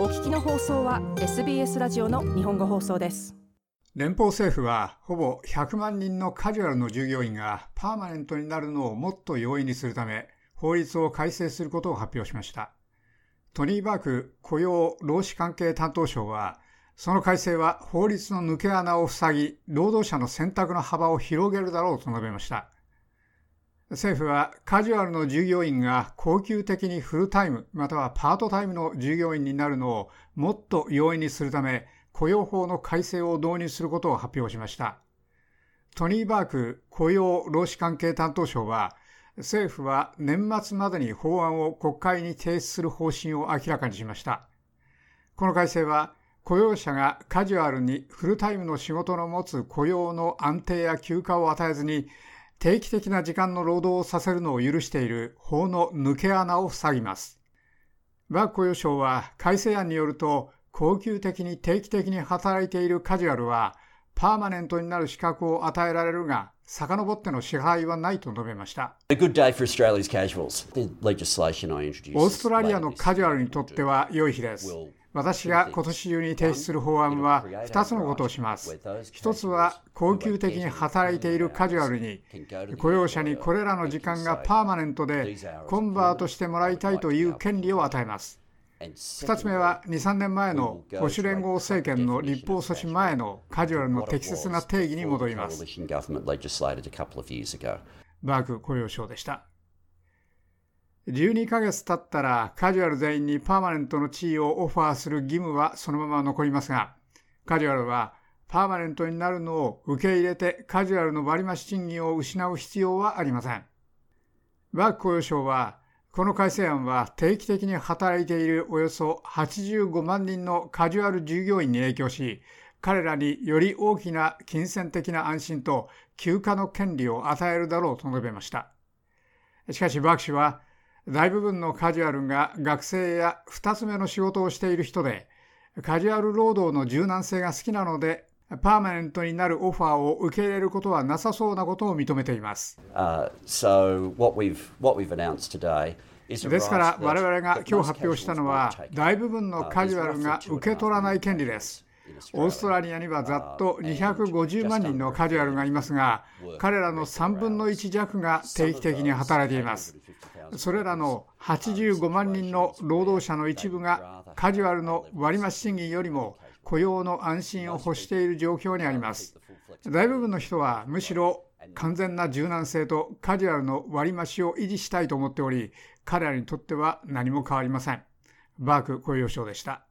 お聞きの放送は SBS ラジオの日本語放送です。連邦政府はほぼ100万人のカジュアルの従業員がパーマネントになるのをもっと容易にするため法律を改正することを発表しました。トニー・バーク雇用労使関係担当省はその改正は法律の抜け穴を塞ぎ労働者の選択の幅を広げるだろうと述べました。政府はカジュアルの従業員が恒久的にフルタイムまたはパートタイムの従業員になるのをもっと容易にするため雇用法の改正を導入することを発表しました。トニー・バーク雇用労使関係担当省は政府は年末までに法案を国会に提出する方針を明らかにしました。この改正は雇用者がカジュアルにフルタイムの仕事の持つ雇用の安定や休暇を与えずに定期的な時間の労働をさせるのを許している法の抜け穴を塞ぎます。バック雇用省は改正案によると、恒久的に定期的に働いているカジュアルは、パーマネントになる資格を与えられるが、遡っての支配はないと述べました。オーストラリアのカジュアルにとっては良い日です。私が今年中に提出する法案は2つのことをします。1つは、恒久的に働いているカジュアルに、雇用者にこれらの時間がパーマネントでコンバートしてもらいたいという権利を与えます。2つ目は、2、3年前の保守連合政権の立法措置前のカジュアルの適切な定義に戻ります。バーク雇用省でした。12ヶ月経ったらカジュアル全員にパーマネントの地位をオファーする義務はそのまま残りますが、カジュアルはパーマネントになるのを受け入れてカジュアルの割増賃金を失う必要はありません。バーク雇用省は、この改正案は定期的に働いているおよそ85万人のカジュアル従業員に影響し、彼らにより大きな金銭的な安心と休暇の権利を与えるだろうと述べました。しかしバーク氏は、大部分のカジュアルが学生や2つ目の仕事をしている人で、カジュアル労働の柔軟性が好きなので、パーマネントになるオファーを受け入れることはなさそうなことを認めています。Uh, so what we've, what we've ですから我々が今日発表したのは大部分のカジュアルが受け取らない権利です。オーストラリアにはざっと250万人のカジュアルがいますが彼らの3分の1弱が定期的に働いています。それらの85万人の労働者の一部がカジュアルの割増賃金よりも雇用の安心を欲している状況にあります。大部分の人はむしろ完全な柔軟性とカジュアルの割増を維持したいと思っており、彼らにとっては何も変わりません。バーク雇用省でした。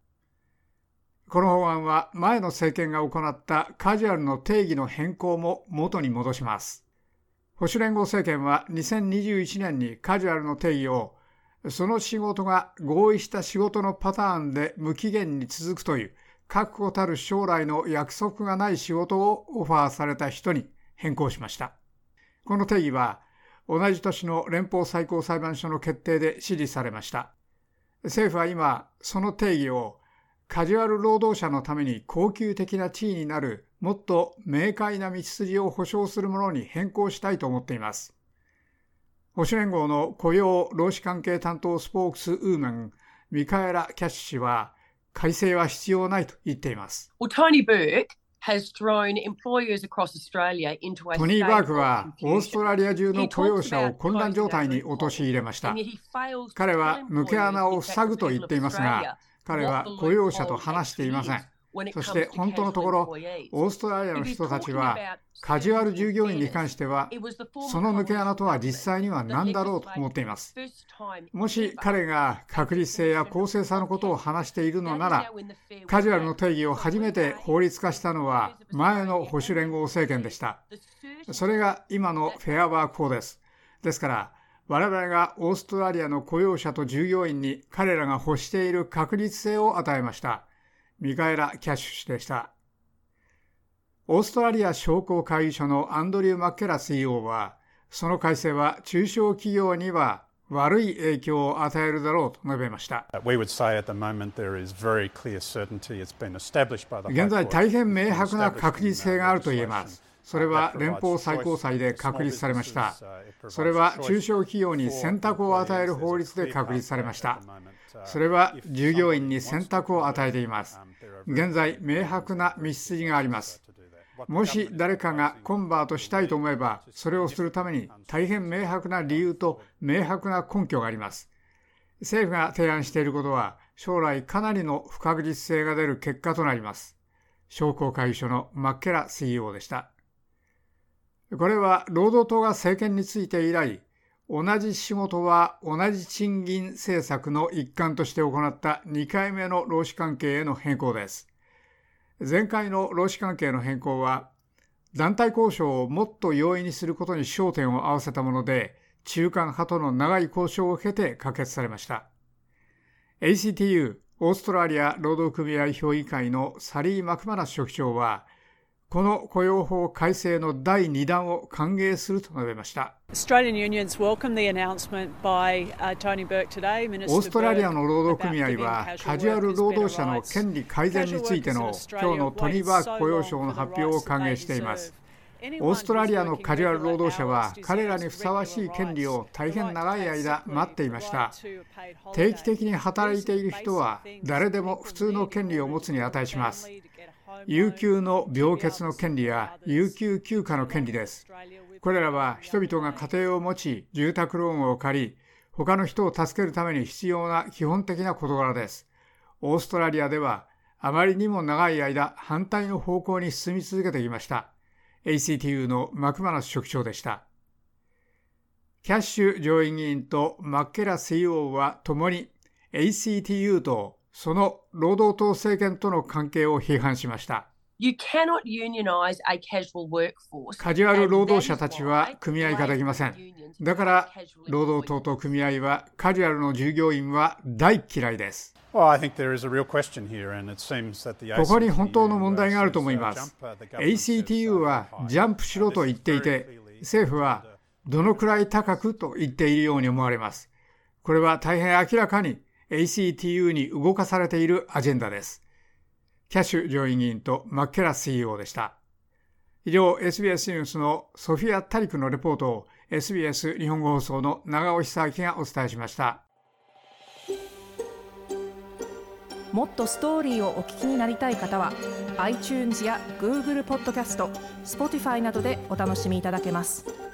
この法案は前の政権が行ったカジュアルの定義の変更も元に戻します。保守連合政権は2021年にカジュアルの定義をその仕事が合意した仕事のパターンで無期限に続くという確固たる将来の約束がない仕事をオファーされた人に変更しました。この定義は同じ年の連邦最高裁判所の決定で支持されました。政府は今、その定義をカジュアル労働者のために恒久的な地位になるもっと明快な道筋を保障するものに変更したいと思っています。保守連合の雇用労使関係担当スポークスウーマン、ミカエラ・キャッシュ氏は、改正は必要ないと言っています。トニー・バークはオーストラリア中の雇用者を混乱状態に陥れました。彼は抜け穴を塞ぐと言っていますが、彼は雇用者と話していません。そして本当のところ、オーストラリアの人たちは、カジュアル従業員に関しては、その抜け穴とは実際には何だろうと思っています。もし彼が確実性や公正さのことを話しているのなら、カジュアルの定義を初めて法律化したのは前の保守連合政権でした。それが今のフェアワーク法です。ですから、我々がオーストラリアの雇用者と従業員に彼らが欲している確実性を与えました。ミカエラ・キャッシュ氏でした。オーストラリア商工会議所のアンドリュー・マッケラ CEO は、その改正は中小企業には悪い影響を与えるだろうと述べました。現在、大変明白な確実性があると言えます。それは連邦最高裁で確立されました。それは中小企業に選択を与える法律で確立されました。それは従業員に選択を与えています。現在、明白な道筋があります。もし誰かがコンバートしたいと思えば、それをするために大変明白な理由と明白な根拠があります。政府が提案していることは、将来かなりの不確実性が出る結果となります。商工会議所のマッケラ CEO でした。これは労働党が政権について以来、同じ仕事は同じ賃金政策の一環として行った2回目の労使関係への変更です。前回の労使関係の変更は、団体交渉をもっと容易にすることに焦点を合わせたもので、中間派との長い交渉を経て可決されました。ACTU、オーストラリア労働組合評議会のサリー・マクマナス書記長は、この雇用法改正の第2弾を歓迎すると述べました。オーストラリアの労働組合はカジュアル労働者の権利改善についての今日のトニー・バーク雇用省の発表を歓迎しています。オーストラリアのカジュアル労働者は彼らにふさわしい権利を大変長い間待っていました定期的に働いている人は誰でも普通の権利を持つに値します有給の病欠の権利や有給休暇の権利です。これらは人々が家庭を持ち、住宅ローンを借り、他の人を助けるために必要な基本的な事柄です。オーストラリアでは、あまりにも長い間、反対の方向に進み続けてきました。ACTU のマクマナス職長でした。キャッシュ上院議員とマッケラ CEO は共に ACTU とその労働党政権との関係を批判しました。カジュアル労働者たちは組合化できません。だから、労働党と組合はカジュアルの従業員は大嫌いです。ここに本当の問題があると思います。ACTU はジャンプしろと言っていて、政府はどのくらい高くと言っているように思われます。これは大変明らかに ACTU に動かされているアジェンダです。キャッシュ上院議員とマッケラ CEO でした。以上、SBS ニュースのソフィア・タリクのレポートを SBS 日本語放送の長尾久明がお伝えしました。もっとストーリーをお聞きになりたい方は iTunes や Google ポッドキャスト Spotify などでお楽しみいただけます。